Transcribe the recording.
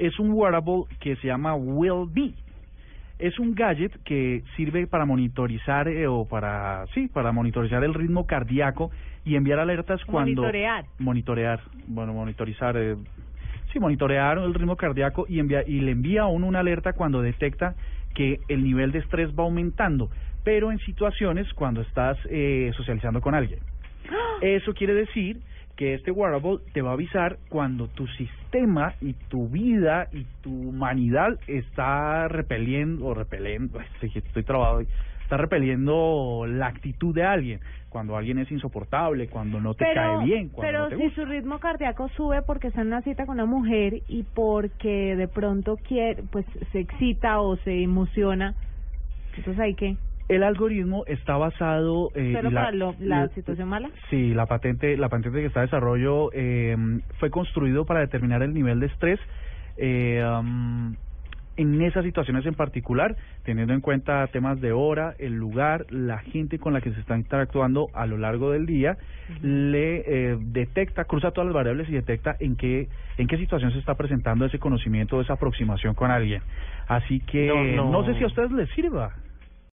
Es un wearable que se llama Will Be. Es un gadget que sirve para monitorizar eh, o para sí, para monitorizar el ritmo cardíaco y enviar alertas cuando Monitorear. monitorear, bueno, monitorizar eh, sí, monitorear el ritmo cardíaco y envía y le envía a uno una alerta cuando detecta que el nivel de estrés va aumentando, pero en situaciones cuando estás eh, socializando con alguien. Eso quiere decir que este wearable te va a avisar cuando tu sistema y tu vida y tu humanidad está repeliendo o repeliendo, estoy, estoy trabado hoy, está repeliendo la actitud de alguien, cuando alguien es insoportable, cuando no te cae bien, cuando pero no te si gusta. su ritmo cardíaco sube porque está en una cita con una mujer y porque de pronto quiere, pues se excita o se emociona, entonces hay que El algoritmo está basado eh, solo y para lo- la situación mala. Sí, la patente, la patente que está en desarrollo eh, fue construido para determinar el nivel de estrés eh, um, en esas situaciones en particular, teniendo en cuenta temas de hora, el lugar, la gente con la que se está interactuando a lo largo del día, le eh, detecta, cruza todas las variables y detecta en qué en qué situación se está presentando ese conocimiento, esa aproximación con alguien. Así que No, no. no sé si a ustedes les sirva.